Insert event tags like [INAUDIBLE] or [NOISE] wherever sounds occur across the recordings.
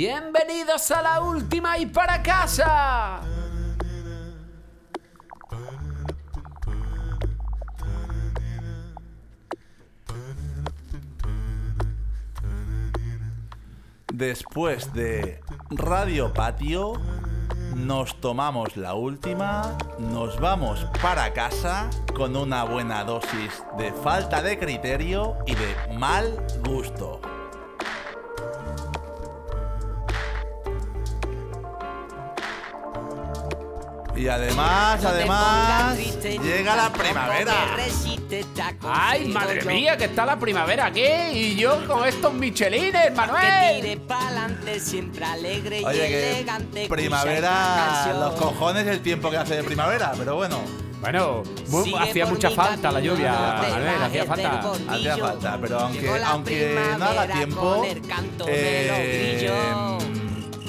Bienvenidos a la última y para casa. Después de Radio Patio, nos tomamos la última, nos vamos para casa con una buena dosis de falta de criterio y de mal gusto. Y además, además, llega la primavera. Ay, madre mía, que está la primavera aquí y yo con estos michelines, Manuel. Oye, que primavera, los cojones el tiempo que hace de primavera, pero bueno. Bueno, hacía mucha falta la lluvia, Manuel, hacía falta. Hacía falta, pero aunque, aunque no haga tiempo, eh,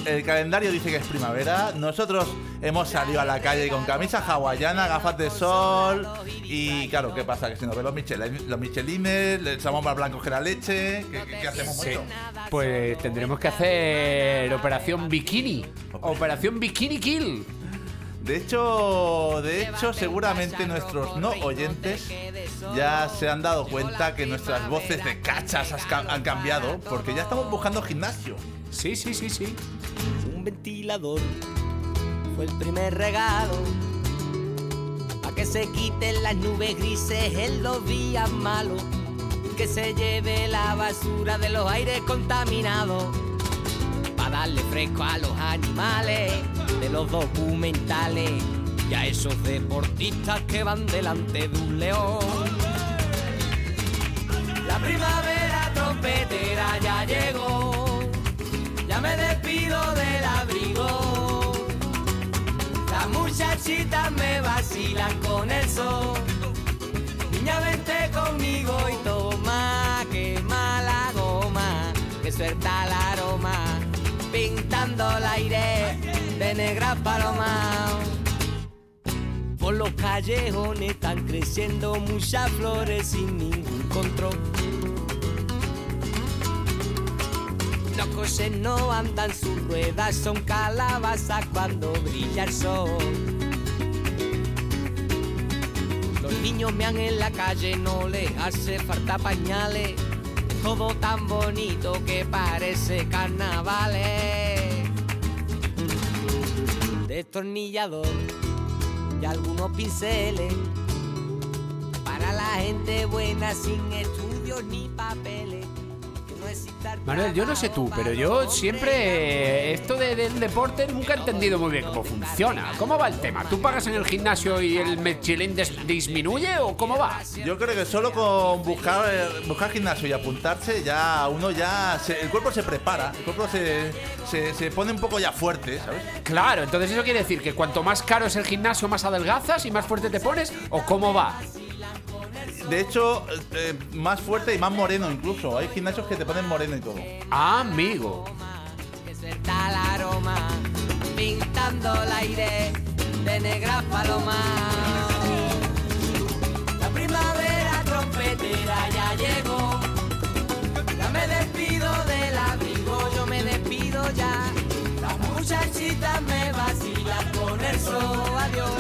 el calendario dice que es primavera. Nosotros hemos salido a la calle con camisa hawaiana, gafas de sol y claro, ¿qué pasa? Que si nos ven los, michelin, los michelines, le echamos más blancos que la leche, ¿qué, qué- qué hacemos Sí, mucho? pues tendremos que hacer Operación Bikini. Operación Bikini Kill. De hecho, de hecho, seguramente nuestros no oyentes ya se han dado cuenta que nuestras voces de cachas has ca- han cambiado porque ya estamos buscando gimnasio. Sí, sí, sí, sí. Un ventilador fue el primer regalo. Pa' que se quiten las nubes grises en los días malos. Que se lleve la basura de los aires contaminados. Pa' darle fresco a los animales de los documentales. Y a esos deportistas que van delante de un león. La primavera trompetera ya llegó. Ya me despido del abrigo. Muchachitas me vacilan con el sol. Niña, vente conmigo y toma, quema la goma, que suelta el aroma, pintando el aire de negra paloma. Por los callejones están creciendo muchas flores sin ningún control. Coches no andan sus ruedas, son calabazas cuando brilla el sol. Los niños mean en la calle, no les hace falta pañales. Todo tan bonito que parece carnavales. Destornillador y algunos pinceles. Para la gente buena sin estudios ni papeles. Manuel, yo no sé tú, pero yo siempre esto de- del deporte nunca he entendido muy bien cómo funciona. ¿Cómo va el tema? ¿Tú pagas en el gimnasio y el des- disminuye o cómo va? Yo creo que solo con buscar, buscar gimnasio y apuntarse ya uno ya se- el cuerpo se prepara, el cuerpo se, se, se pone un poco ya fuerte, ¿sabes? Claro, entonces eso quiere decir que cuanto más caro es el gimnasio, más adelgazas y más fuerte te pones o cómo va. De hecho, eh, más fuerte y más moreno incluso. Hay gimnasios que te ponen moreno y todo. Amigo. que suelta el aroma, pintando el aire de negra paloma. La primavera trompetera ya llegó, ya me despido del abrigo, yo me despido ya. Las muchachitas me vacilan con el sol, adiós.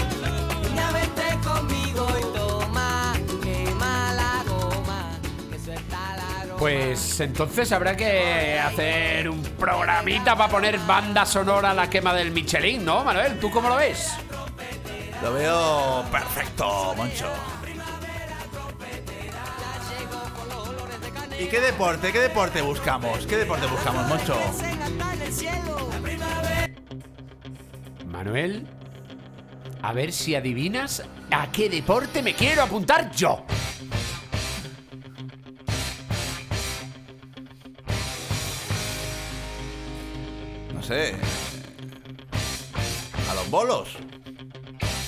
Pues entonces habrá que hacer un programita para poner banda sonora a la quema del Michelin, ¿no, Manuel? ¿Tú cómo lo ves? Lo veo perfecto, Moncho. ¿Y qué deporte, qué deporte buscamos? ¿Qué deporte buscamos, Moncho? Manuel, a ver si adivinas a qué deporte me quiero apuntar yo. Sé. A los bolos.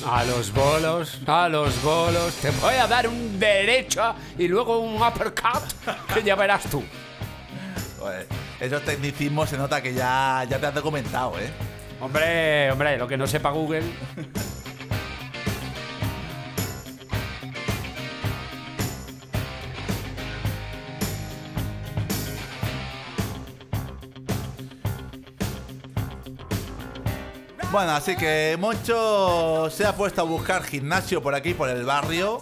A los bolos, a los bolos, te voy a dar un derecho y luego un uppercut que ya verás tú. Joder, esos tecnicismos se nota que ya, ya te has documentado, ¿eh? Hombre, hombre, lo que no sepa Google. Bueno, así que Moncho se ha puesto a buscar gimnasio por aquí, por el barrio.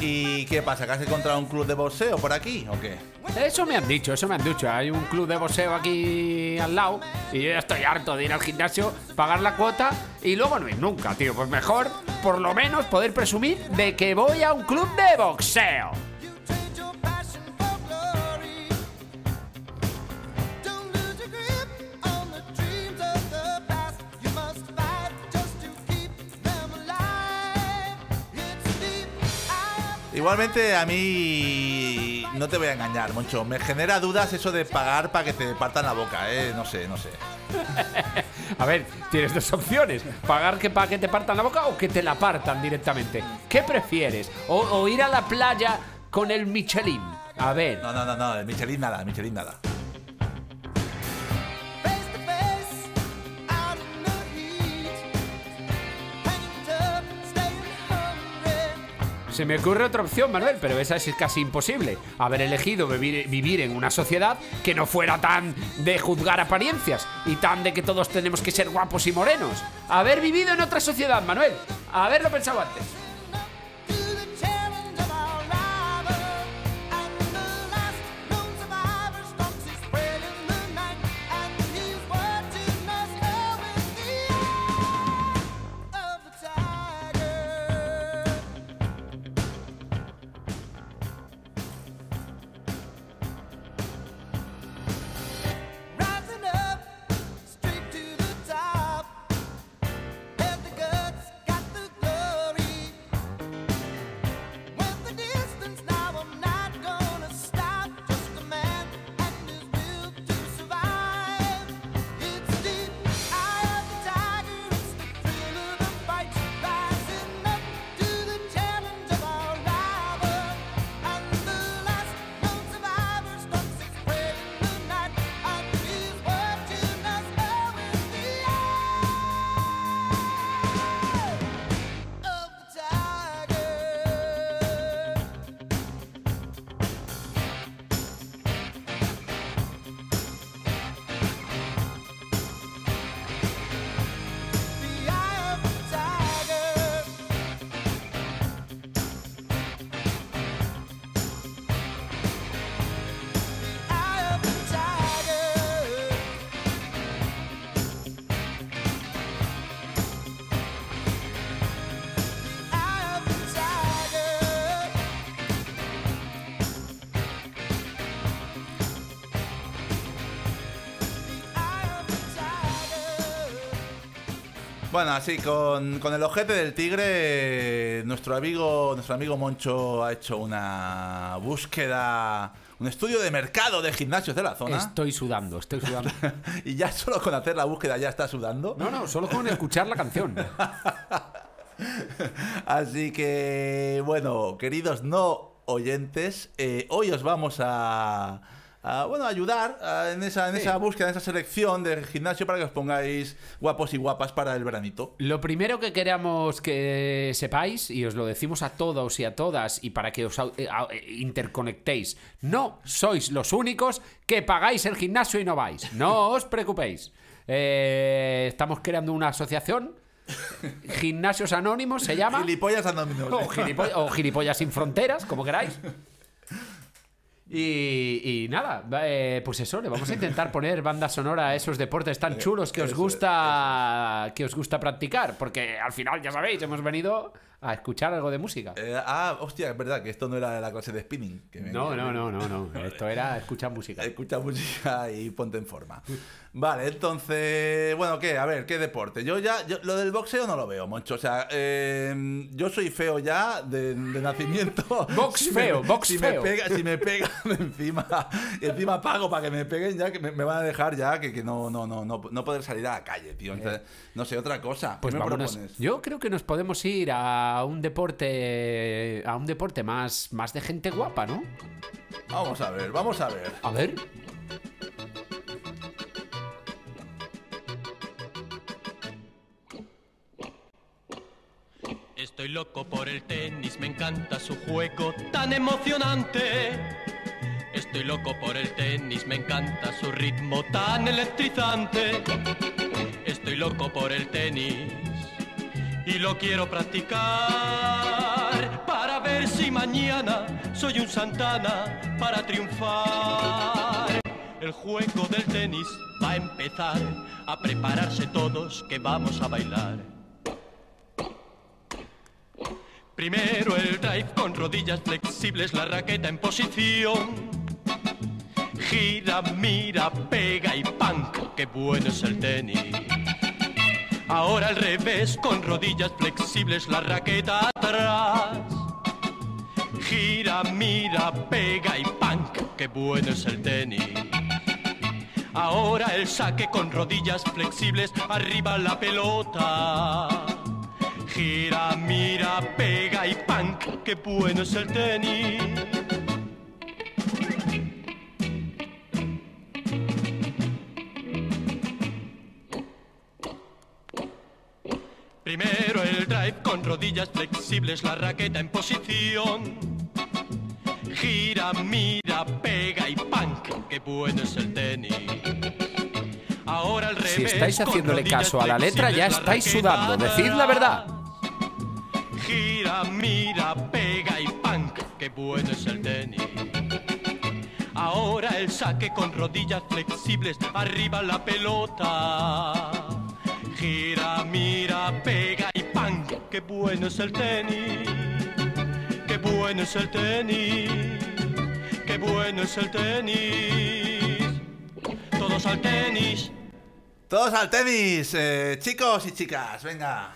¿Y qué pasa? ¿Que has encontrado un club de boxeo por aquí o qué? Eso me han dicho, eso me han dicho. Hay un club de boxeo aquí al lado y yo ya estoy harto de ir al gimnasio, pagar la cuota y luego no ir nunca, tío. Pues mejor, por lo menos, poder presumir de que voy a un club de boxeo. Igualmente a mí no te voy a engañar, Moncho. Me genera dudas eso de pagar para que te partan la boca, ¿eh? No sé, no sé. [LAUGHS] a ver, tienes dos opciones. Pagar que para que te partan la boca o que te la partan directamente. ¿Qué prefieres? O, ir a la playa con el Michelin. A ver. No, no, no, no, el Michelin nada, el Michelin nada. Se me ocurre otra opción, Manuel, pero esa es casi imposible. Haber elegido vivir, en una sociedad que no fuera tan de juzgar apariencias y tan de que todos tenemos que ser guapos y morenos. Haber vivido en otra sociedad, Manuel. Haberlo pensado antes. Bueno, así con, el ojete del tigre, nuestro amigo, nuestro amigo Moncho ha hecho una búsqueda, un estudio de mercado de gimnasios de la zona. Estoy sudando, estoy sudando. [LAUGHS] y ya solo con hacer la búsqueda ya está sudando. No, no, solo con escuchar la canción. [LAUGHS] Así que, bueno, queridos no oyentes, eh, hoy os vamos a bueno, ayudar en, esa, en esa búsqueda, en esa selección de gimnasio para que os pongáis guapos y guapas para el veranito. Lo primero que queremos que sepáis, y os lo decimos a todos y a todas, y para que os eh, eh, interconectéis, no sois los únicos que pagáis el gimnasio y no vais. No os preocupéis. Eh, estamos creando una asociación. [LAUGHS] Gimnasios Anónimos se llama. Gilipollas Anónimos. o Gilipollas sin Fronteras, como queráis. Y, nada, eh, pues eso, le vamos a intentar poner banda sonora a esos deportes tan chulos que os gusta que os gusta practicar, porque al final ya sabéis, hemos venido a escuchar algo de música. Eh, ah, hostia, es verdad que esto no era la clase de spinning. no, no, no, no, no, esto era escuchar música. Escucha música y ponte en forma. Vale, entonces, bueno, ¿qué? A ver, ¿qué deporte? Yo ya, lo del boxeo no lo veo mucho. O sea, em, yo soy feo ya de, nacimiento. Box [LAUGHS] feo, box si feo. Me pega, si me [LAUGHS] encima, y encima pago para que me peguen ya, que me, van a dejar ya que, no, no, no, no, no poder salir a la calle, tío. Entonces, no sé, otra cosa. Pues me propones? Yo creo que nos podemos ir a un deporte, a un deporte más, más de gente guapa, ¿no? Vamos a ver, vamos a ver. A ver. Estoy loco por el tenis, me encanta su juego tan emocionante. Estoy loco por el tenis, me encanta su ritmo tan electrizante. Estoy loco por el tenis y lo quiero practicar para ver si mañana soy un Santana para triunfar. El juego del tenis va a empezar a prepararse todos que vamos a bailar. Primero el drive con rodillas flexibles, la raqueta en posición. Gira, mira, pega y punk, qué bueno es el tenis. Ahora al revés, con rodillas flexibles, la raqueta atrás. Gira, mira, pega y punk, qué bueno es el tenis. Ahora el saque con rodillas flexibles, arriba la pelota. Gira, mira, pega y punk, qué bueno es el tenis. Rodillas flexibles, la raqueta en posición. Gira, mira, pega y punk, qué bueno es el tenis. Ahora al revés. Si estáis haciéndole caso a la letra, ya estáis sudando. Decid la verdad. Gira, mira, pega y punk, qué bueno es el tenis. Ahora el saque con rodillas flexibles, arriba la pelota. Gira, mira, pega qué bueno es el tenis. Qué bueno es el tenis. Qué bueno es el tenis. Todos al tenis. Todos al tenis, eh, chicos y chicas, venga.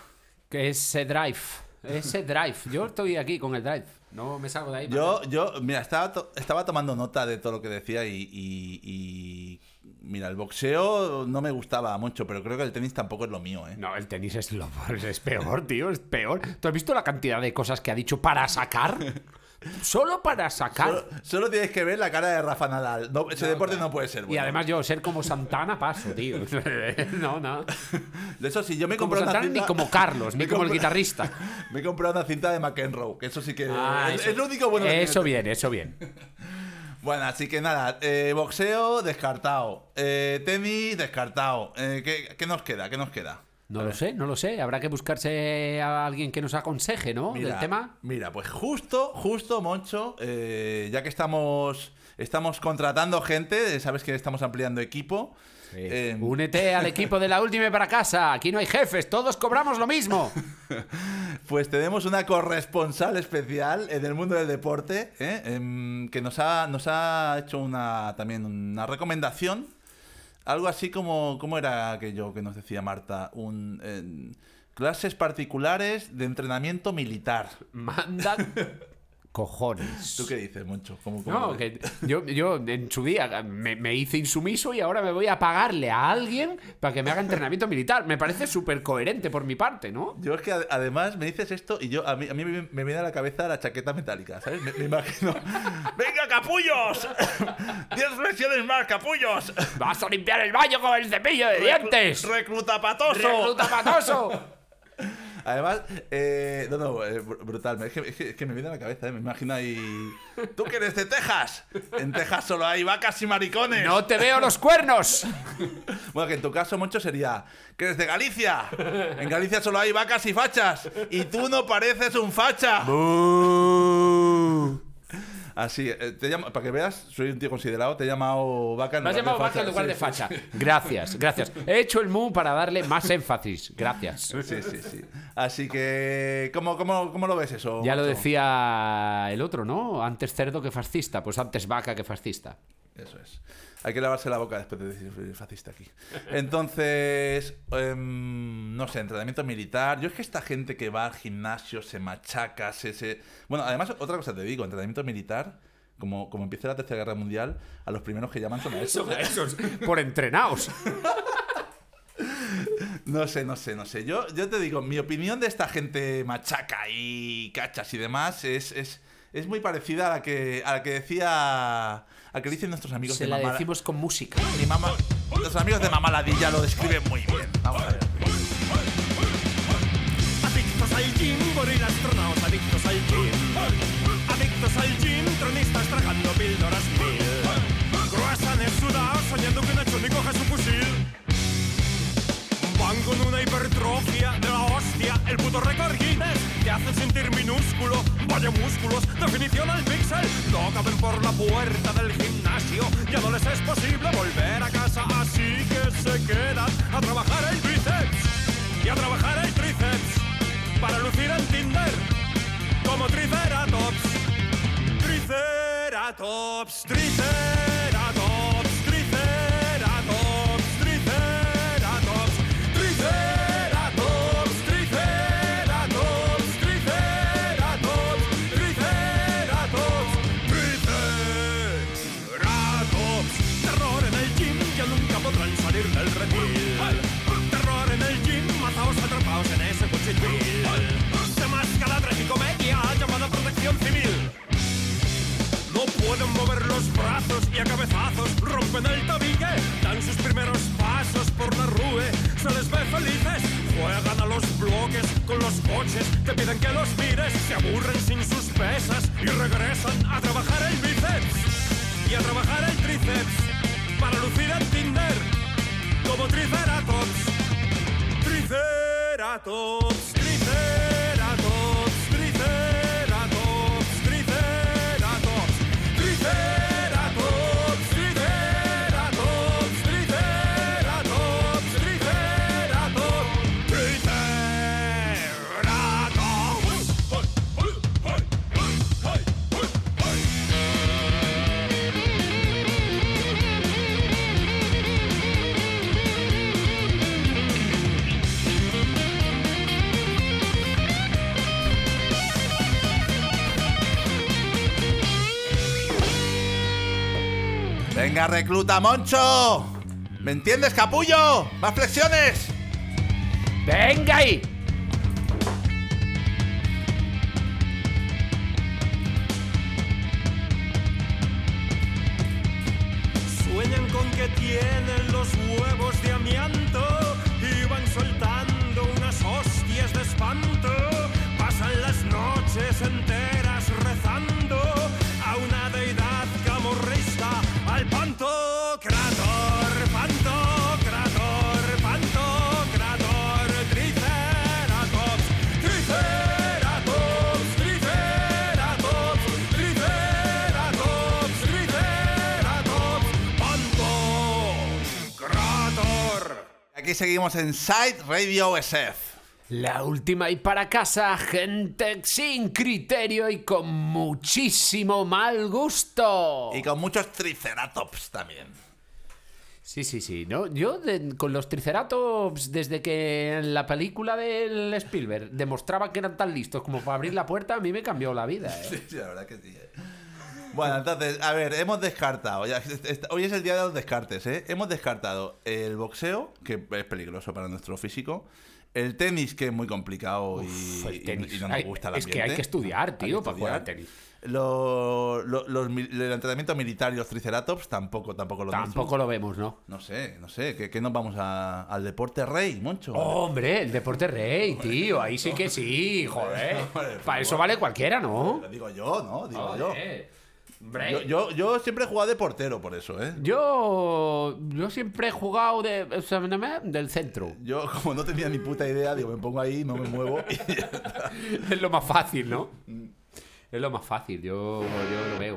Que ese drive. Ese drive. Yo estoy aquí con el drive. No me salgo de ahí. Yo, yo, mira, estaba, to- estaba tomando nota de todo lo que decía y, y- y- Mira, el boxeo no me gustaba mucho, pero creo que el tenis tampoco es lo mío, ¿eh? No, el tenis es lo es peor, tío, es peor. ¿Tú has visto la cantidad de cosas que ha dicho para sacar? [LAUGHS] Solo para sacar. Solo, solo tienes que ver la cara de Rafa Nadal. No, ese deporte no puede ser bueno. Y además yo ser como Santana paso, tío. [LAUGHS] [LAUGHS] No, no. De eso sí, yo me Como compré una cinta... ni como Carlos, ni como el guitarrista. Me he comprado una cinta de McEnroe, que eso sí que Ah, es, eso- es lo único bueno que Eso bien, eso bien. Bueno, así que nada, eh, boxeo descartado, eh, tenis descartado. Eh, ¿qué, qué nos queda? ¿Qué nos queda? No lo sé, no lo sé. Habrá que buscarse a alguien que nos aconseje, ¿no? Del tema. Mira, pues justo, justo, Moncho, eh, ya que estamos, estamos contratando gente, eh, sabes que estamos ampliando equipo. Eh, Únete al equipo de la última para casa. Aquí no hay jefes, todos cobramos lo mismo. [LAUGHS] Pues tenemos una corresponsal especial en el mundo del deporte ¿eh? Em, que nos ha, nos ha hecho una, también una recomendación. Algo así como, ¿cómo era aquello que nos decía Marta? Un, em, clases particulares de entrenamiento militar. Manda [LAUGHS] cojones. ¿Tú qué dices, Moncho? ¿Cómo- cómo No, que yo, yo en su día me, me hice insumiso y ahora me voy a pagarle a alguien para que me haga entrenamiento militar. Me parece súper coherente por mi parte, ¿no? Yo es que ad- además me dices esto y yo a mí, a mí me, me viene a la cabeza la chaqueta metálica, ¿sabes? Me, me imagino. [LAUGHS] ¡Venga, capullos! [LAUGHS] ¡Diez flexiones más, capullos! ¡Vas a limpiar el baño con el cepillo de dientes! ¡Recluta patoso! ¡Recluta patoso! [LAUGHS] Además, eh, no, no, eh, br- brutal. Es que, es que- es que me viene a la cabeza, ¿eh? me imagino ahí. ¿Tú que eres de Texas? En Texas solo hay vacas y maricones. ¡No te veo los cuernos! [LAUGHS] Bueno, que en tu caso, mucho sería. ¿Que eres de Galicia? En Galicia solo hay vacas y fachas. Y tú no pareces un facha. Así, eh, te llamo, para que veas, soy un tío considerado, te he llamado vaca en Me has lugar de llamado vaca en lugar de sí, facha. [LAUGHS] Gracias, gracias. He hecho el mu para darle más énfasis. Gracias. Sí, sí, sí. sí. Así que, ¿cómo, cómo, cómo lo ves eso? Ya lo macho? decía el otro, ¿no? Antes cerdo que fascista, pues antes vaca que fascista. Eso es. Hay que lavarse la boca después de decir fascista aquí. [LAUGHS] Entonces, em, no sé, entrenamiento militar. Yo es que esta gente que va al gimnasio se machaca, se... se- Bueno, además, otra cosa te digo, entrenamiento militar, como, como empieza la Tercera Guerra Mundial, a los primeros que llaman son a [LAUGHS] esos. Son esos, por entrenados. [LAUGHS] No sé, no sé, no sé. Yo, yo te digo, mi opinión de esta gente machaca y cachas y demás es, es, es muy parecida a la que, a la que decía... A que dicen nuestros amigos Se de la Mamá- decimos con música. Mi mamá, los amigos de Mamá Ladilla lo describen muy bien. Vamos a ver. Adictos al gym, gorilastronaos, adictos al gym. Adictos al gym, tronistas tragando píldoras mil. Croissants sudados, soñando que Nacho ni coge su fusil. Van el puto récord Guinness. Te hacen sentir minúsculo, vaya músculos, definición al pixel. No caben por la puerta del gimnasio, ya no les es posible volver a casa, así que se quedan a trabajar el bíceps y a trabajar el tríceps para lucir en Tinder como Triceratops. Triceratops, Triceratops, mover los brazos y a cabezazos rompen el tabique. Dan sus primeros pasos por la rue, se les ve felices. Juegan a los bloques con los coches, te piden que los mires. Se aburren sin sus pesas y regresan a trabajar el bíceps y a trabajar el tríceps para lucir en Tinder como Triceratops. Triceratops, Triceratops, Venga, recluta, Moncho. ¿Me entiendes, capullo? ¡Más flexiones! ¡Venga ahí! Aquí seguimos en Side Radio SF. La última y para casa, gente sin criterio y con muchísimo mal gusto. Y con muchos triceratops también. Sí, sí, sí. ¿no? Yo de- con los Triceratops, desde que en la película del Spielberg demostraba que eran tan listos como para abrir la puerta, a mí me cambió la vida. ¿eh? [LAUGHS] Sí, la verdad que sí. eh. Bueno, entonces, a ver, hemos descartado. ya- hoy es el día de los descartes, ¿eh? Hemos descartado el boxeo, que es peligroso para nuestro físico. El tenis, que es muy complicado y, Uf, y- no nos gusta el es que hay que estudiar, tío, que para jugar al tenis. Lo- lo- los el entrenamiento militar y los triceratops tampoco, tampoco lo Tampoco lo vemos, ¿no? No sé, no sé. ¿Qué, qué nos vamos a- al deporte rey, Moncho? Hombre, el deporte rey, tío. Ahí sí que sí, joder. [LAUGHS] Para eso vale cualquiera, ¿no? Lo digo yo, ¿no? Digo yo. Joder. Hombre. Yo, yo. yo siempre he jugado de portero por eso, ¿eh? Yo, yo siempre he jugado de, o sea, del centro. Yo, como no tenía ni puta idea, digo, me pongo ahí, no me muevo. y. [LAUGHS] Es lo más fácil, ¿no? Es lo más fácil, yo, yo lo veo.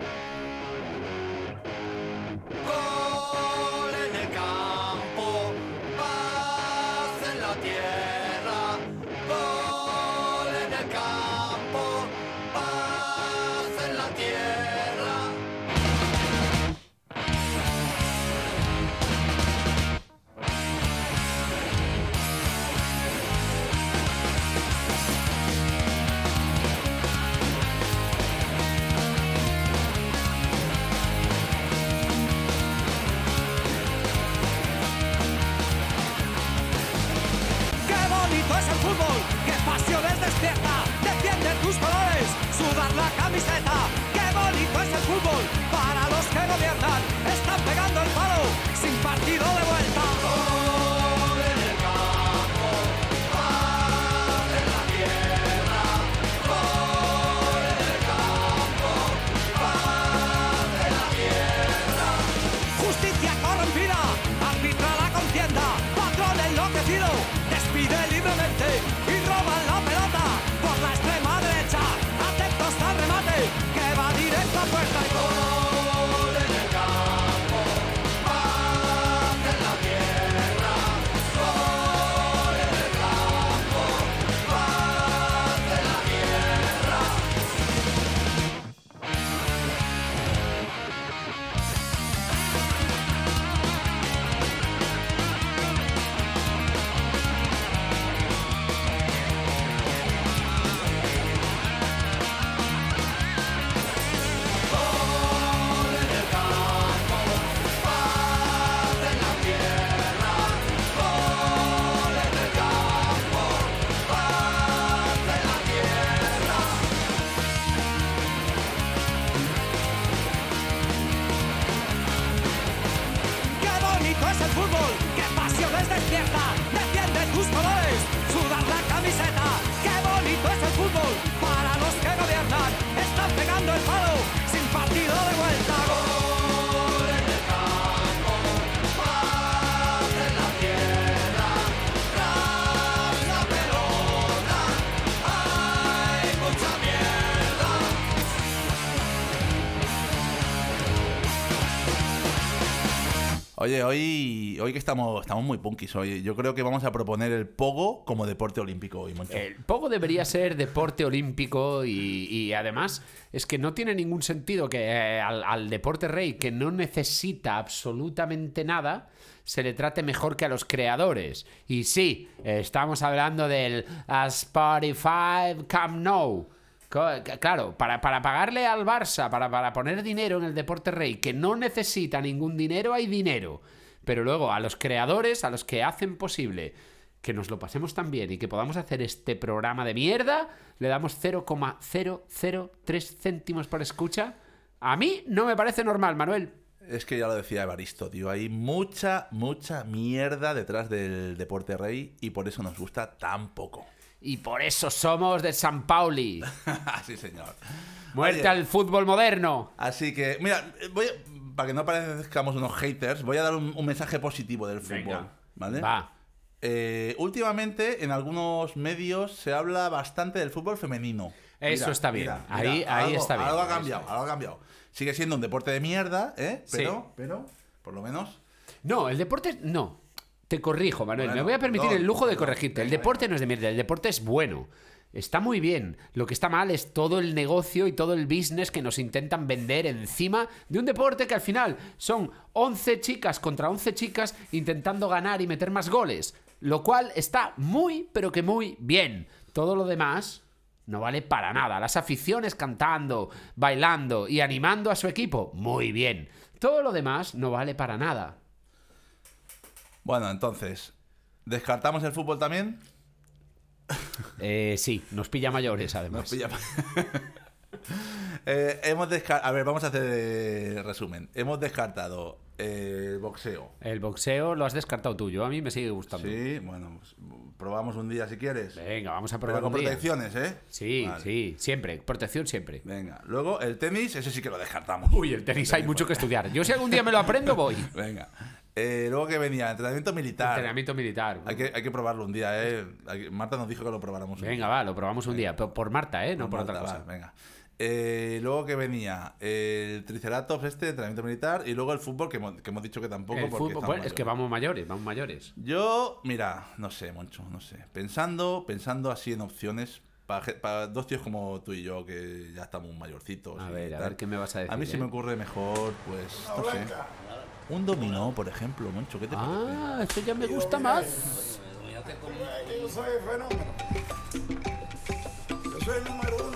Partido de Oye, hoy, hoy que estamos, estamos muy punkis hoy. Yo creo que vamos a proponer el pogo como deporte olímpico hoy, Moncho. El pogo debería ser deporte olímpico y, y además es que no tiene ningún sentido que eh, al, deporte rey, que no necesita absolutamente nada, se le trate mejor que a los creadores. Y sí, estamos hablando del Spotify Camp Nou. Claro, para, para pagarle al Barça, para, para poner dinero en el deporte rey, que no necesita ningún dinero, hay dinero. Pero luego a los creadores, a los que hacen posible que nos lo pasemos tan bien y que podamos hacer este programa de mierda, le damos 0,003 céntimos por escucha. A mí no me parece normal, Manuel. Es que ya lo decía Evaristo, tío. Hay mucha, mucha mierda detrás del deporte rey y por eso nos gusta tan poco. Y por eso somos de San Pauli. [LAUGHS] sí, señor. Muerte Oye, al fútbol moderno. Así que, mira, voy a- para que no parezcamos unos haters, voy a dar un, un mensaje positivo del fútbol. Venga. ¿Vale? Va. Eh, últimamente en algunos medios se habla bastante del fútbol femenino. Eso está bien. Ahí- ahí algo- está bien. Algo ha cambiado, algo ha cambiado. Sigue siendo un deporte de mierda, ¿eh? Sí. Pero, pero, por lo menos. No, el deporte no. Te corrijo, Manuel. Bueno, Me voy a permitir el lujo de corregirte. El deporte no es de mierda, el deporte es bueno. Está muy bien. Lo que está mal es todo el negocio y todo el business que nos intentan vender encima de un deporte que al final son 11 chicas contra 11 chicas intentando ganar y meter más goles. Lo cual está muy, pero que muy bien. Todo lo demás no vale para nada. Las aficiones cantando, bailando y animando a su equipo, muy bien. Todo lo demás no vale para nada. Bueno, entonces, ¿descartamos el fútbol también? [LAUGHS] Eh, sí, nos pilla mayores además. Nos pilla- [LAUGHS] Eh, hemos descartado. A ver, vamos a hacer eh, resumen. Hemos descartado eh, el boxeo. El boxeo lo has descartado tú, yo a mí me sigue gustando. Sí, bueno, pues, probamos un día si quieres. Venga, vamos a Pero probar con un día. protecciones, ¿eh? Sí, Vale. sí, siempre, protección siempre. Venga, luego el tenis, ese sí que lo descartamos. Uy, el tenis hay mucho que estudiar. Yo si algún día me lo aprendo, voy. [LAUGHS] Venga. Eh, luego que venía, entrenamiento militar. Entrenamiento militar. Hay que, hay que probarlo un día, ¿eh? Hay Marta nos dijo que lo probáramos un Venga, día. va, lo probamos un día. Por, por Marta, ¿eh? No por Marta, otra cosa. va, venga. Eh, luego que venía el triceratops este, entrenamiento militar, y luego el fútbol, que hemos, que hemos dicho que tampoco. El porque fútbol, bueno, es que vamos mayores, vamos mayores. Yo, mira, no sé, Moncho, no sé. Pensando, pensando así en opciones, para dos tíos como tú y yo, que ya estamos mayorcitos. A ver, a ver qué me vas a decir. A mí se eh? me ocurre mejor, pues, no sé. Un dominó, por ejemplo, Moncho, ¿qué te parece? Ah, esto ya me gusta más. Yo soy el fenómeno. Yo soy el número uno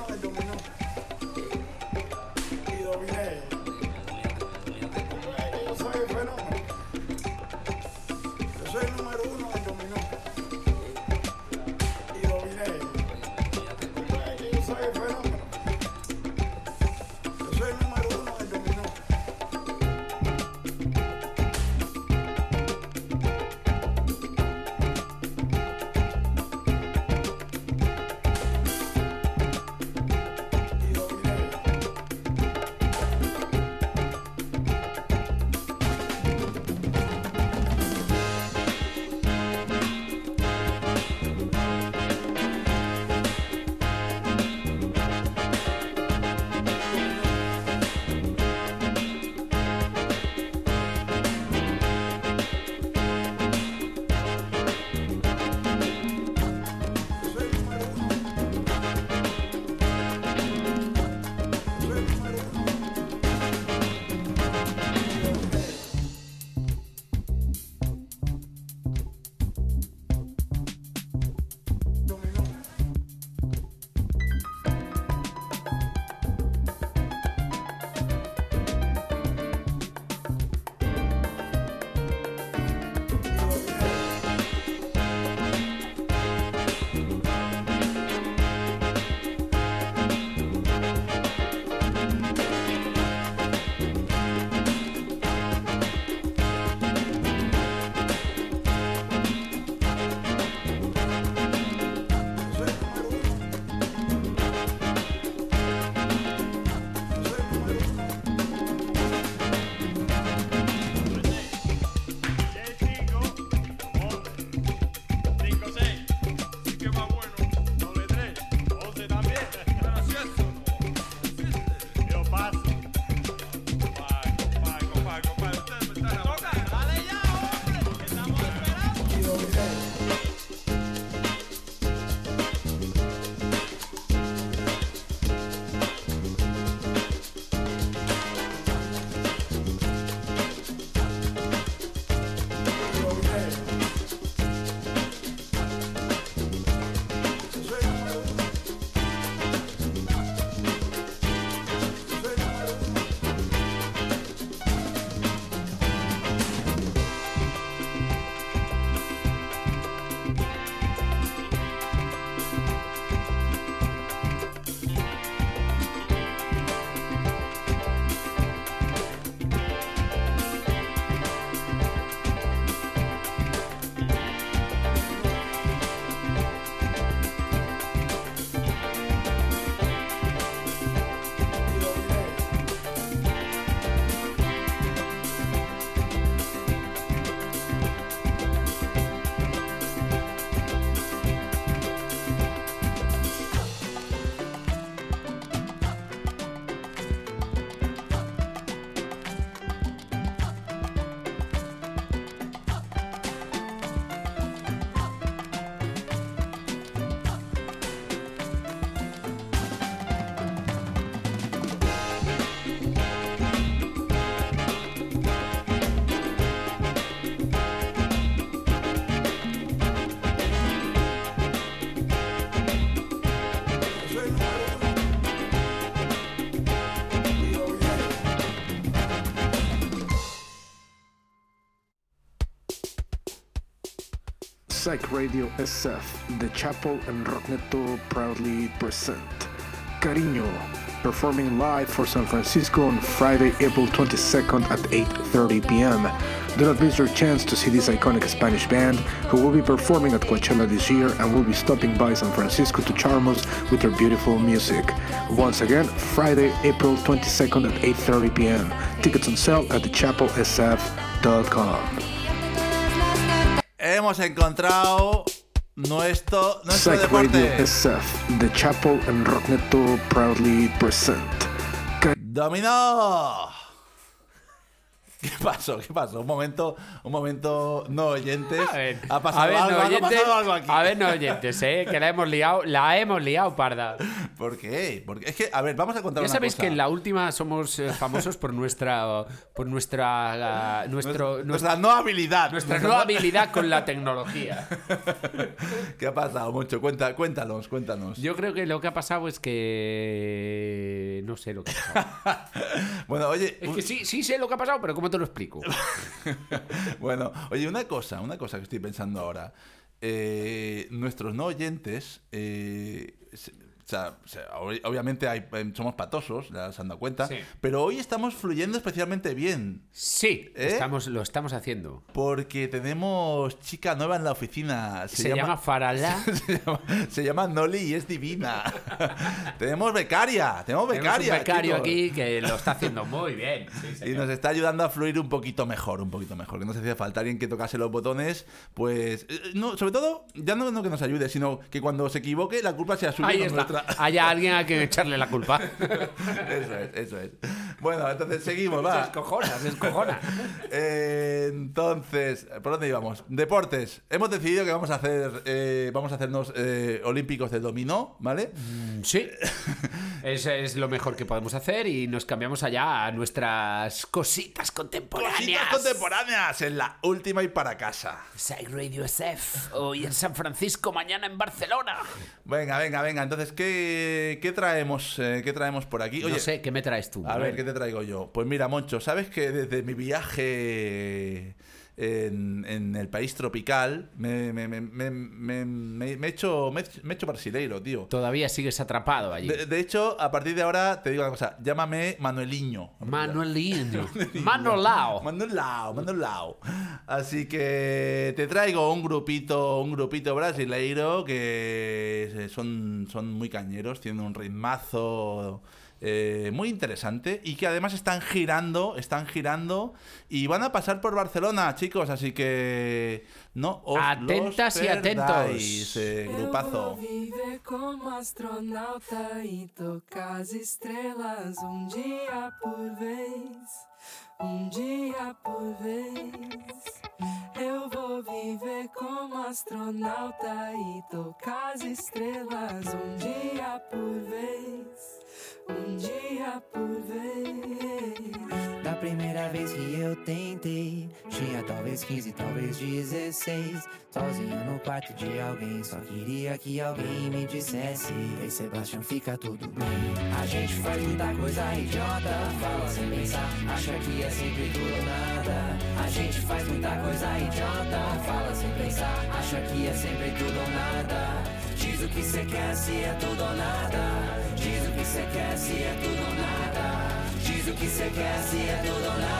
Psych Radio SF, The Chapel and Rockneto proudly present Cariño, performing live for San Francisco on Friday, April 22nd at 8.30 p.m. Do not miss your chance to see this iconic Spanish band who will be performing at Coachella this year and will be stopping by San Francisco to charm us with their beautiful music. Once again, Friday, April 22nd at 8.30 p.m. Tickets on sale at thechapelsf.com. Hemos encontrado nuestro, nuestro Psych Radio deporte. SF, The Chapel and Rockneto proudly present. ¡Dominó! ¿Qué pasó? ¿Qué pasó? Un momento, un momento no oyentes. A ver, ha pasado, a ver, algo, no ha oyentes, pasado algo aquí. A ver, no oyentes, eh, que la hemos liado, la hemos liado, parda. ¿Por qué? Porque es que, a ver, vamos a contar Ya una sabéis cosa. que en la última somos eh, famosos por nuestra, por nuestra, [LAUGHS] nuestro, nuestra, nuestra, no habilidad. nuestra nueva habilidad con la [LAUGHS] tecnología. ¿Qué ha pasado, mucho? Cuenta, cuéntanos, cuéntanos. Yo creo que lo que ha pasado es que no sé lo que ha pasado. [LAUGHS] Bueno, oye, Es que sí, sí sé lo que ha pasado, pero ¿cómo te lo explico? [LAUGHS] bueno, oye, una cosa, una cosa que estoy pensando ahora. Eh, nuestros no oyentes, eh, sea, o sea, ob- obviamente hay- eh, somos patosos, ya se han dado cuenta, Sí. pero hoy estamos fluyendo especialmente bien. Sí, ¿Eh? estamos, lo estamos haciendo. Porque tenemos chica nueva en la oficina. Se, llama, Farala. [LAUGHS] se llama, se llama Noli y es divina. [LAUGHS] tenemos becaria, tenemos Tenemos becaria. un becario chicos. aquí que lo está haciendo muy bien. Sí, [LAUGHS] Y nos está ayudando a fluir un poquito mejor, un poquito mejor. Que nos hacía falta alguien que tocase los botones, pues... eh, No, sobre todo, ya no, no que nos ayude, sino que cuando se equivoque la culpa sea suya Ahí no está. Nuestra. [LAUGHS] Haya alguien a quien echarle la culpa. [LAUGHS] Eso es, eso es. Bueno, entonces seguimos, Se va. escojona, se escojona. Eh, [LAUGHS] entonces, ¿por dónde íbamos? Deportes. Hemos decidido que vamos a hacer, eh, vamos a hacernos eh, olímpicos de dominó, ¿vale? Sí. Es, es lo mejor que podemos hacer y nos cambiamos allá a nuestras cositas contemporáneas. Cositas contemporáneas en la última y para casa. Psych Radio SF, hoy en San Francisco, mañana en Barcelona. Venga, venga, venga. Entonces, ¿qué, qué traemos? eh, ¿Qué traemos por aquí? no sé, ¿qué me traes tú? A ver, ¿qué te traigo yo? Pues mira, Moncho, ¿sabes que desde mi viaje en, en el país tropical me, me, me, me, he hecho, me, he- hecho brasileiro, tío? Todavía sigues atrapado allí. De, de hecho, a partir de ahora te digo una cosa, llámame Manueliño. Manuelino. [LAUGHS] Manolao. Manolao, Manolao. Así que te traigo un grupito, un grupito brasileiro que son, son muy cañeros, tienen un ritmazo eh, muy interesante y que además están girando, están girando y van a pasar por Barcelona, chicos, así que no os Atentas los y atentos. perdáis, eh, Eu grupazo. vou viver como astronauta e tocar as estrelas um dia por vez, um dia por vez. Eu vou viver como astronauta e tocar as estrelas um dia por vez, um dia por vez. Da primeira vez que eu tentei, tinha talvez 15, talvez 16. Sozinho no quarto de alguém, só queria que alguém me dissesse: Ei, Sebastião, fica tudo bem. A gente faz muita coisa idiota, fala sem pensar, acha que é sempre tudo nada. A gente faz muita coisa idiota, fala sem pensar, acha que é sempre tudo nada. Diz o que cê quer, se é tudo ou nada. Diz o que cê quer, se é tudo ou nada. Diz o que cê quer, se é tudo ou nada.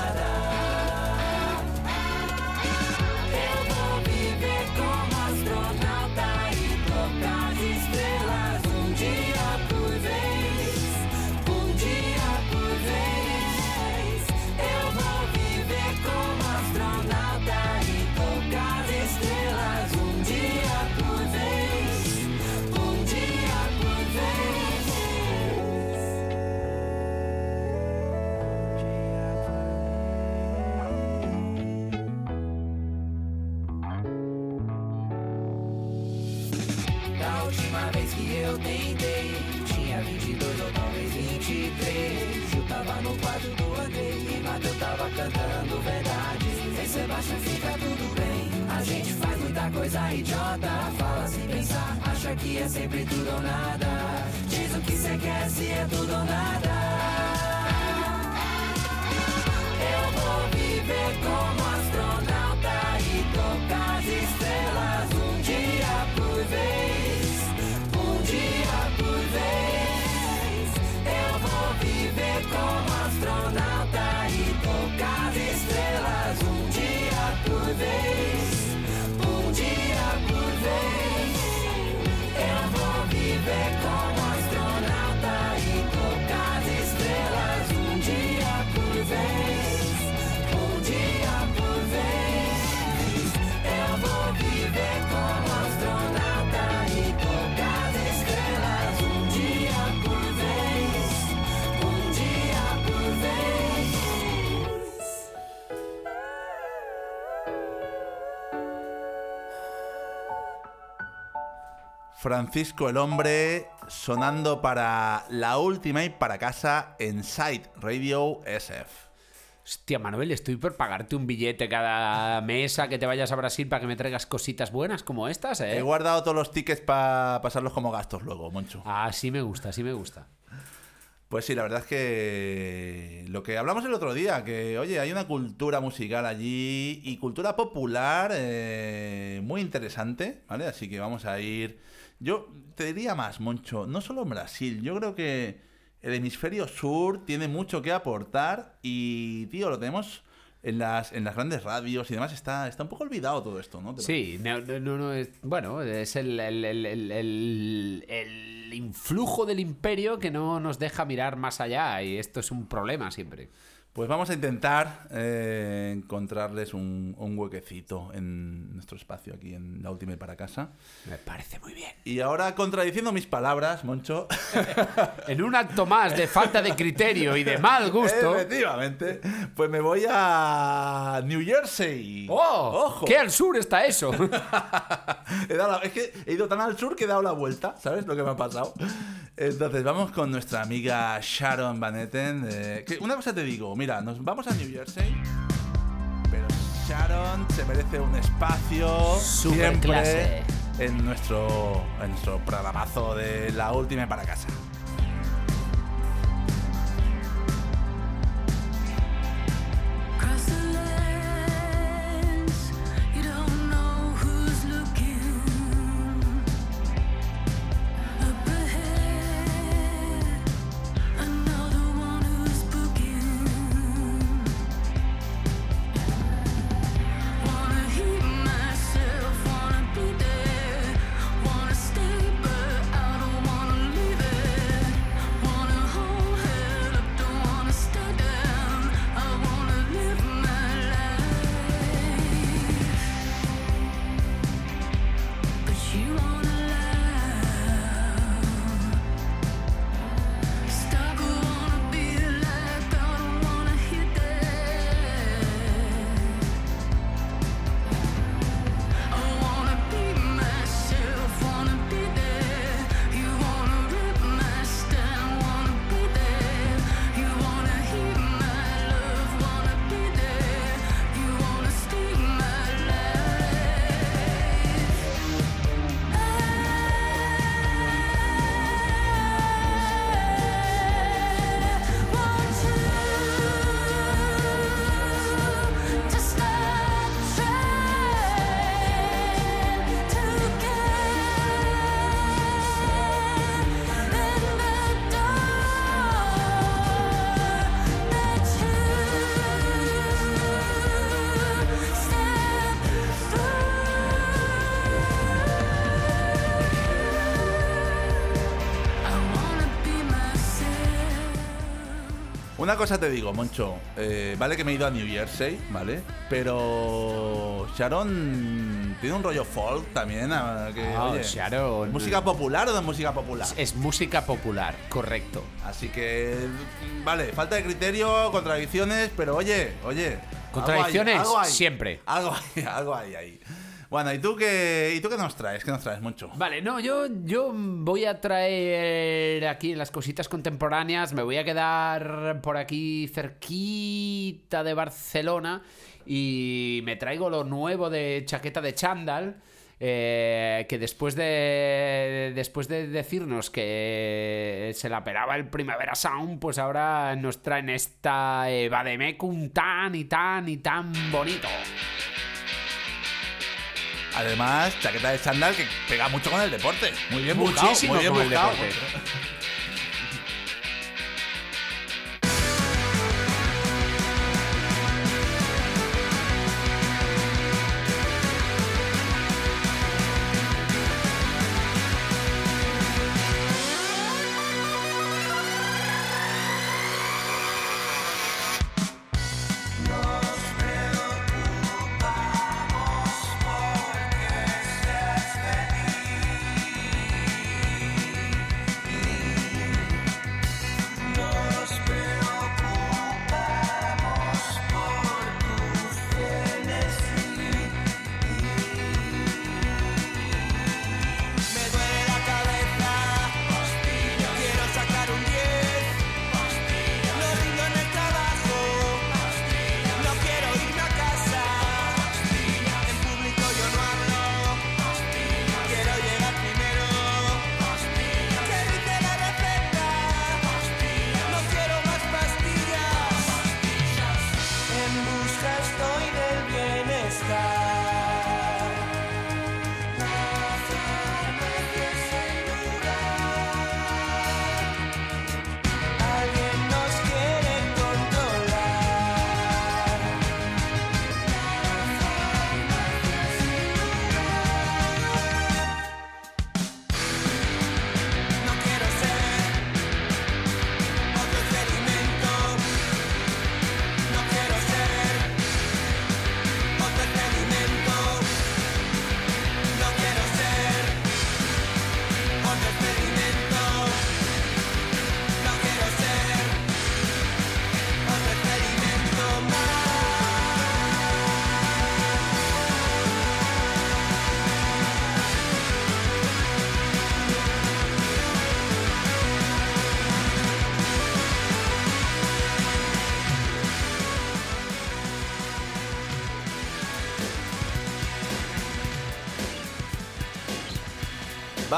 Idiota, fala sem pensar, acha que é sempre tudo ou nada. Diz o que cê quer, se é tudo ou nada. Eu vou viver como Francisco el Hombre sonando para la última y para casa en Side Radio SF. Hostia, Manuel, estoy por pagarte un billete cada mes a que te vayas a Brasil para que me traigas cositas buenas como estas, ¿eh? He guardado todos los tickets para pasarlos como gastos luego, Moncho. Ah, sí me gusta, sí me gusta. Pues sí, la verdad es que lo que hablamos el otro día, que oye, hay una cultura musical allí y cultura popular eh, muy interesante, ¿vale? Así que vamos a ir yo te diría más, Moncho, no solo en Brasil, yo creo que el hemisferio sur tiene mucho que aportar y, tío, lo tenemos en las, en las grandes radios y demás, está, está un poco olvidado todo esto, ¿no? Sí, no, no, es, bueno, es el, el, el, el, influjo del imperio que no nos deja mirar más allá y esto es un problema siempre. Pues vamos a intentar eh, encontrarles un, huequecito en nuestro espacio aquí en la última y para casa. Me parece muy bien. Y ahora, contradiciendo mis palabras, Moncho. [LAUGHS] en un acto más de falta de criterio y de mal gusto. Efectivamente. Pues me voy a New Jersey. ¡Oh! ¡Ojo! ¡Qué al sur está eso! [LAUGHS] es que he ido tan al sur que he dado la vuelta, ¿sabes lo que me ha pasado? Entonces, vamos con nuestra amiga Sharon Van Etten. que una cosa te digo, mira, nos vamos a New Jersey, pero Sharon se merece un espacio siempre en nuestro, en nuestro programazo de la última para casa. Una cosa te digo, Moncho. Eh, vale que me he ido a New Jersey, ¿vale? Pero Sharon tiene un rollo folk también. Ah, ah, Sharon. ¿Música popular o de música popular? Es música popular, correcto. Así que, vale, falta de criterio, contradicciones, pero oye, oye. Contradicciones, siempre. Algo hay, algo hay [LAUGHS] ahí. Bueno, ¿y tú qué, ¿y tú qué nos traes? ¿Qué nos traes mucho? Vale, no, yo, yo voy a traer aquí las cositas contemporáneas, me voy a quedar por aquí cerquita de Barcelona y me traigo lo nuevo de chaqueta de chándal. Eh, que después de después de decirnos que se la pelaba el Primavera Sound, pues ahora nos traen esta Eva de Mecum tan y tan y tan bonito. Además, chaqueta de chándal que pega mucho con el deporte. Muy bien Muchísimo muy bien con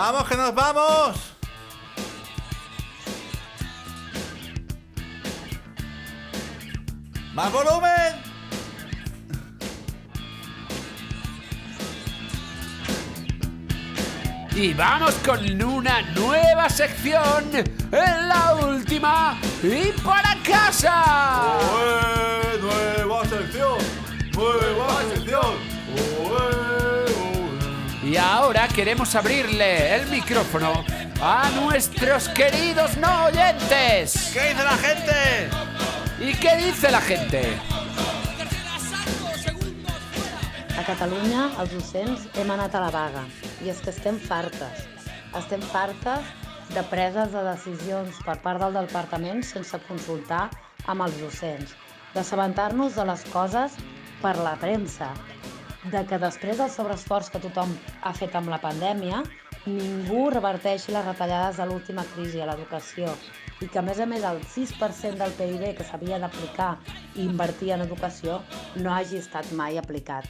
¡Vamos, que nos vamos! ¡Más volumen! Y vamos con una nueva sección, en la última y para casa. ¡Ué, ahora queremos abrirle el micrófono a nuestros queridos no oyentes. ¿Qué dice la gente? ¿Y qué dice la gente? A Catalunya, els docents hem anat a la vaga i és que estem fartes. Estem fartes de preses de decisions per part del departament sense consultar amb els docents, d'assabentar-nos de les coses per la premsa, de que després del sobreesforç que tothom ha fet amb la pandèmia, ningú reverteixi les retallades de l'última crisi a l'educació i que, a més a més, el 6% del PIB que s'havia d'aplicar i invertir en educació no hagi estat mai aplicat.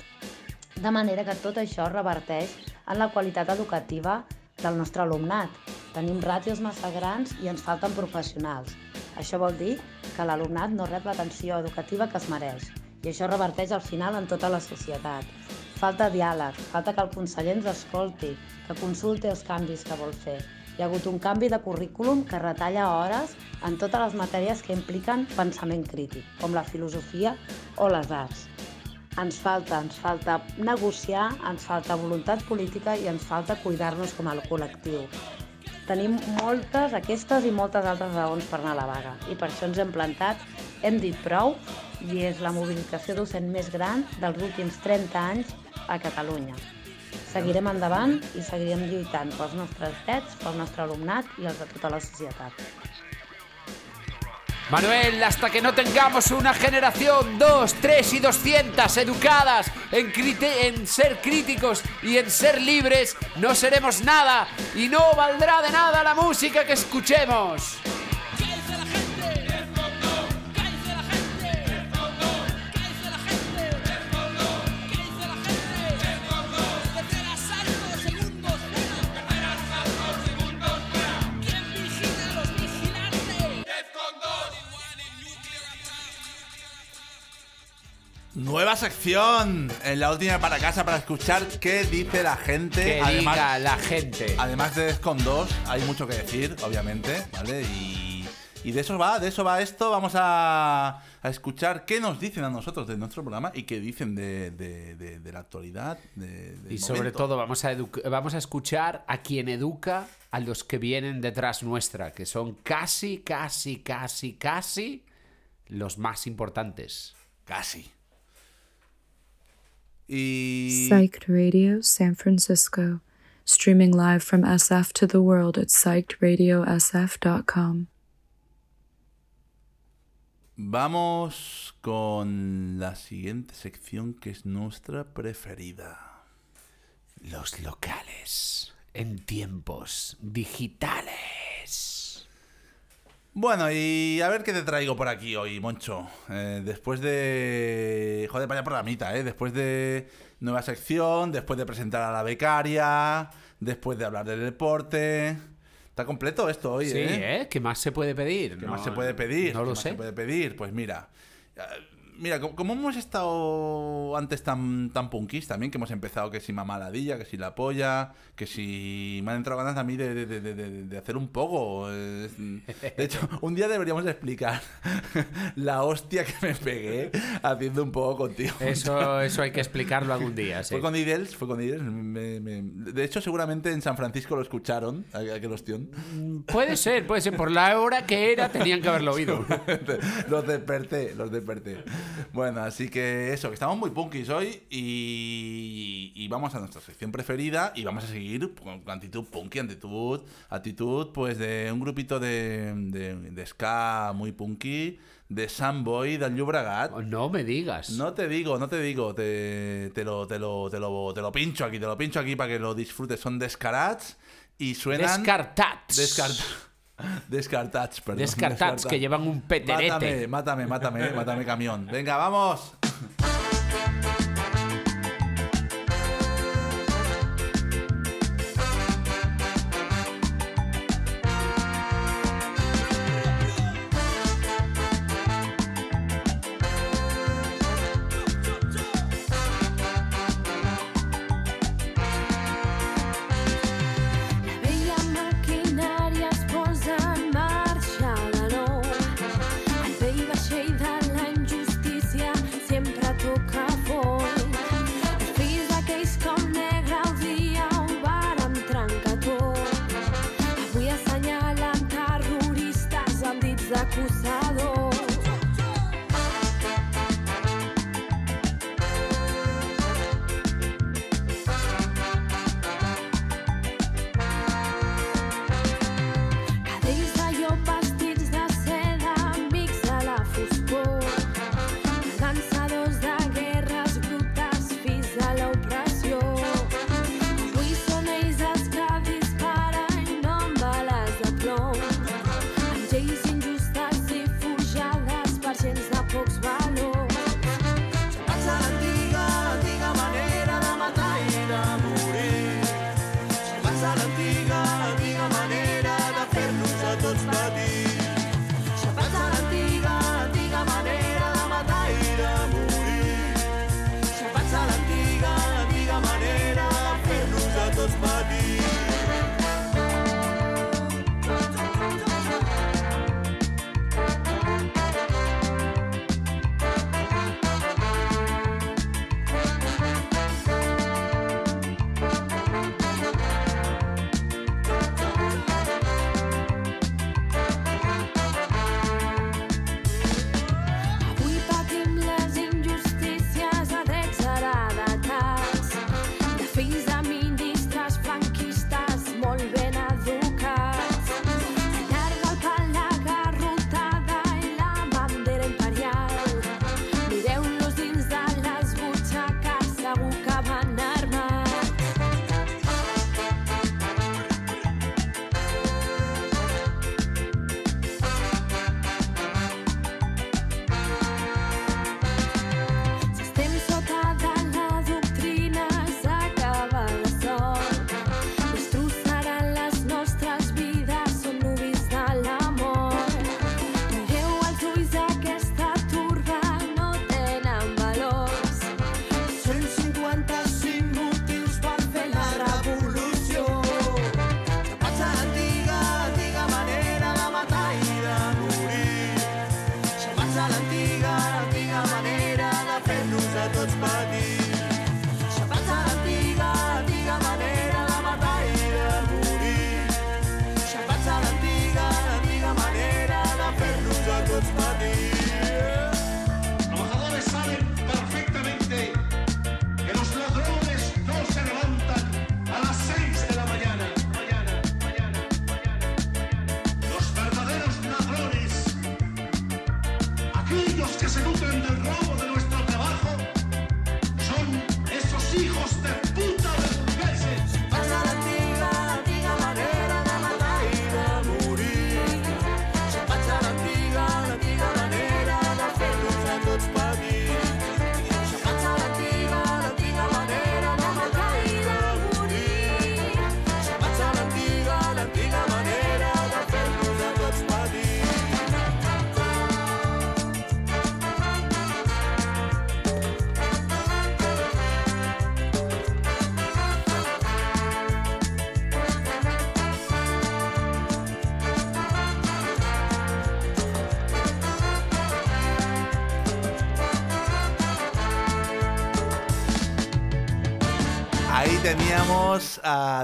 De manera que tot això reverteix en la qualitat educativa del nostre alumnat. Tenim ràtios massa grans i ens falten professionals. Això vol dir que l'alumnat no rep l'atenció educativa que es mereix i això reverteix al final en tota la societat. Falta diàleg, falta que el conseller ens escolti, que consulti els canvis que vol fer. Hi ha hagut un canvi de currículum que retalla hores en totes les matèries que impliquen pensament crític, com la filosofia o les arts. Ens falta, ens falta negociar, ens falta voluntat política i ens falta cuidar-nos com a col·lectiu. Tenim moltes, aquestes i moltes altres raons per anar a la vaga i per això ens hem plantat, hem dit prou i és la mobilització docent més gran dels últims 30 anys a Catalunya. Seguirem endavant i seguirem lluitant pels nostres drets, pel nostre alumnat i els de tota la societat. Manuel, hasta que no tengamos una generación, dos, tres y doscientas educadas en, ser críticos y en ser libres, no seremos nada y no valdrá de nada la música que escuchemos. Sección en la última para casa para escuchar qué dice la gente. Que además, diga la gente. además de Descon 2, hay mucho que decir, obviamente, ¿vale? Y, y de eso va, de eso va esto. Vamos a, a escuchar qué nos dicen a nosotros de nuestro programa y qué dicen de, de- de- de la actualidad. Y sobre momento. todo vamos a, vamos a escuchar a quien educa a los que vienen detrás nuestra, que son casi, casi, casi, casi los más importantes. Casi. Y. Psyched Radio San Francisco, streaming live from SF to the world at psychedradiosf.com. Vamos con la siguiente sección que es nuestra preferida. Los locales en tiempos digitales. Bueno, y a ver qué te traigo por aquí hoy, Moncho. Eh, después de... Joder, vaya programita, ¿eh? Después de nueva sección, después de presentar a la becaria, después de hablar del deporte... Está completo esto hoy, Sí, ¿eh? ¿eh? ¿Qué más se puede pedir? ¿Qué No- más se puede pedir? No ¿Qué lo más sé. se puede pedir? Pues mira. Mira, co- como hemos estado antes tan, tan punkis también, que hemos empezado que si mamá ladilla, que si la polla, que si me han entrado ganas a mí de, de- de- de- de hacer un poco. De hecho, [LAUGHS] un día deberíamos explicar [LAUGHS] la hostia que me pegué haciendo un poco contigo. Eso, [LAUGHS] eso hay que explicarlo algún día, sí. Fue con Idels, fue con Idels. me- me- de hecho, seguramente en San Francisco lo escucharon, aquel ostión. Puede ser, puede ser. Por la hora que era, tenían que haberlo oído. los desperté, los desperté. [LAUGHS] Bueno, así que eso, que estamos muy punkis hoy y, y vamos a nuestra sección preferida y vamos a seguir con actitud punky, actitud, actitud pues de un grupito de, de, de ska muy punky, de Samboy del Llobregat. No me digas. No te digo, no te digo, te, te, lo, te, lo, te, lo, te lo pincho aquí, te lo pincho aquí para que lo disfrutes. Son descarats y suenan... Descartats. Descartats. [LAUGHS] Descartats, perdón. Descartats, que llevan un peterete. Mátame, mátame, mátame, mátame camión. Venga, vamos.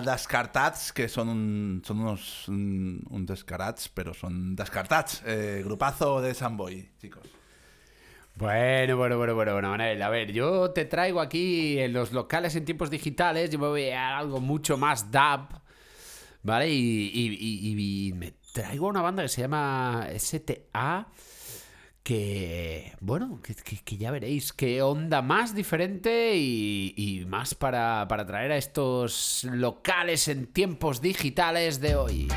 Descartats, que son, unos un, un, Descarats, pero son Descartats, eh, grupazo de Samboy, chicos. Bueno, bueno, bueno, bueno, bueno, Manel, a ver, yo te traigo aquí en los locales en tiempos digitales, yo me voy a algo mucho más dub, ¿vale? Y, y me traigo una banda que se llama STA que, bueno, que, que, ya veréis qué onda más diferente y, y más para, para traer a estos locales en tiempos digitales de hoy.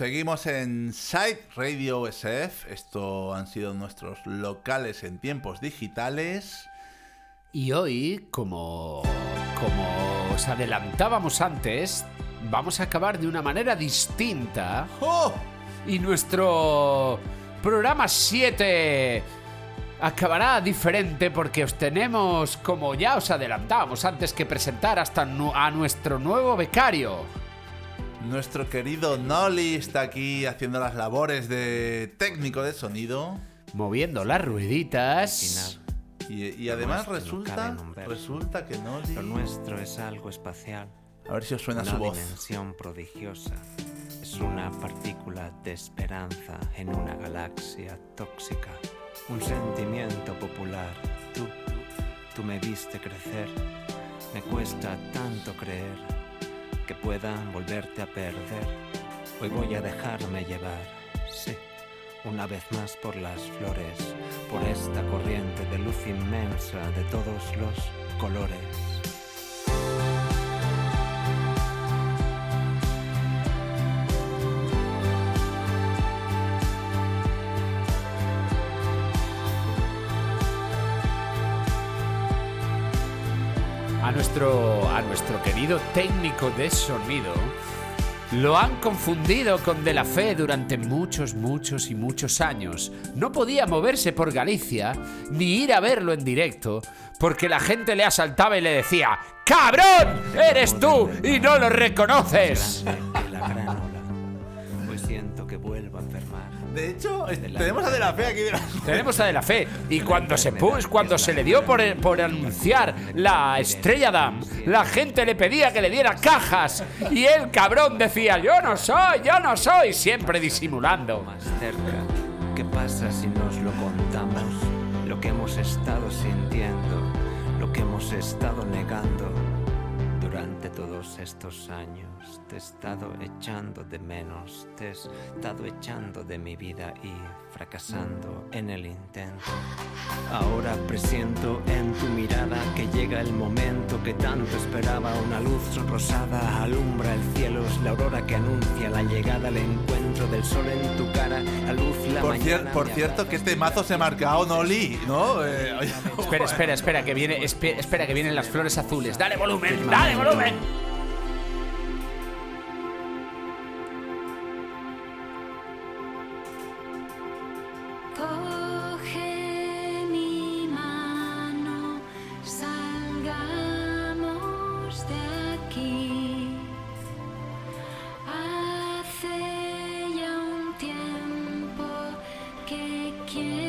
Seguimos en Site Radio SF. Esto han sido nuestros locales en tiempos digitales. Y hoy, como, como os adelantábamos antes, vamos a acabar de una manera distinta. ¡Oh! Y nuestro programa 7 acabará diferente porque os tenemos, como ya os adelantábamos antes, que presentar hasta a nuestro nuevo becario. Nuestro querido Nolly está aquí haciendo las labores de técnico de sonido. Moviendo las rueditas. Y, y además no resulta, resulta que Nolly... Lo nuestro es algo espacial. A ver si os suena una su voz. dimensión prodigiosa. Es una partícula de esperanza en una galaxia tóxica. Un sentimiento popular. Tú, tú me viste crecer. Me cuesta tanto creer que pueda volverte a perder. Hoy voy a dejarme llevar. Sí, una vez más por las flores, por esta corriente de luz inmensa de todos los colores. nuestro, nuestro querido técnico de sonido. Lo han confundido con De la Fe durante muchos, muchos y muchos años. No podía moverse por Galicia ni ir a verlo en directo porque la gente le asaltaba y le decía ¡Cabrón! ¡Eres tú! ¡Y no lo reconoces! De hecho, tenemos a De la Fe aquí. Tenemos a De la Fe. Y cuando se puso, cuando se le dio por, por anunciar la Estrella Damm, la gente le pedía que le diera cajas. Y el cabrón decía, yo no soy, yo no soy, siempre disimulando. Más cerca. ¿Qué pasa si nos lo contamos? Lo que hemos estado sintiendo, lo que hemos estado negando durante todos estos años. Te he estado echando de menos, te he estado echando de mi vida y fracasando en el intento. Ahora presiento en tu mirada que llega el momento que tanto esperaba. Una luz rosada alumbra el cielo, es la aurora que anuncia la llegada, el encuentro del sol en tu cara, la luz, la Por, cier- por cierto, que este mazo se ha marcado Nolly, ¿no? Eh, [LAUGHS] Espera, espera, espera, que viene, espe- espera, que vienen las flores azules. Dale volumen, dale volumen. Que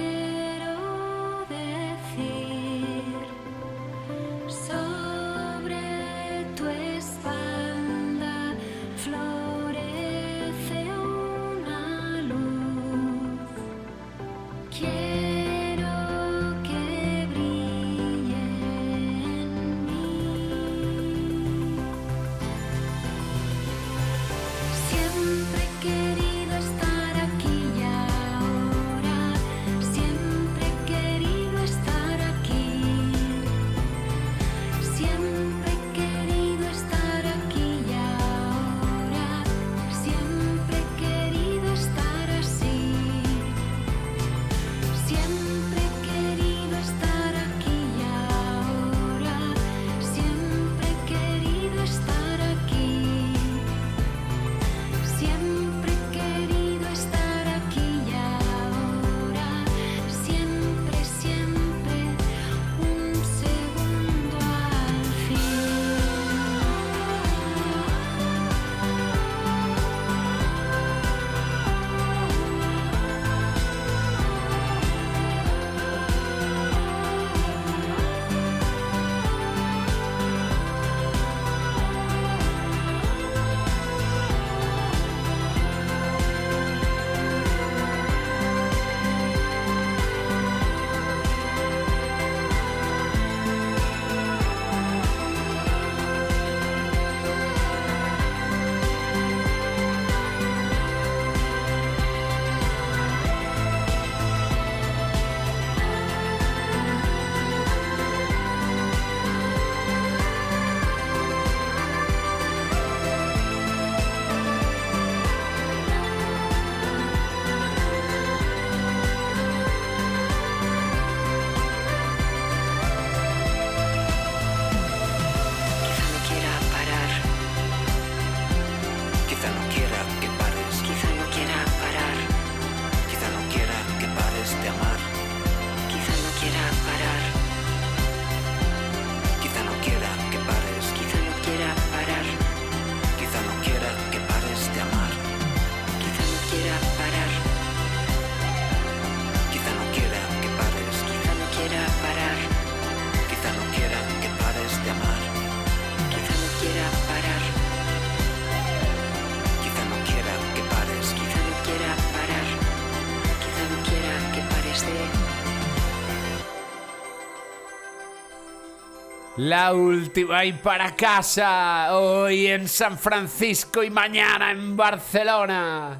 La última y para casa, hoy en San Francisco y mañana en Barcelona.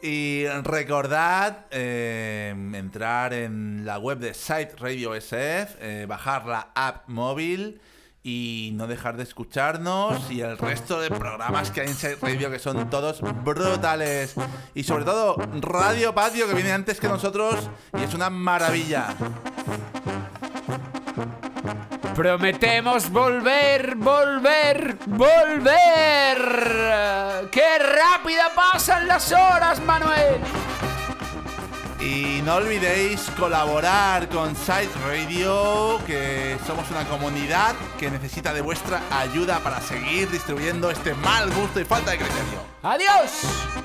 Y recordad eh, entrar en la web de Site Radio SF, eh, bajar la app móvil y no dejar de escucharnos y el resto de programas que hay en Site Radio que son todos brutales. Y sobre todo Radio Patio que viene antes que nosotros y es una maravilla. Prometemos volver, volver, volver. ¡Qué rápida pasan las horas, Manuel! Y no olvidéis colaborar con Site Radio, que somos una comunidad que necesita de vuestra ayuda para seguir distribuyendo este mal gusto y falta de criterio. ¡Adiós!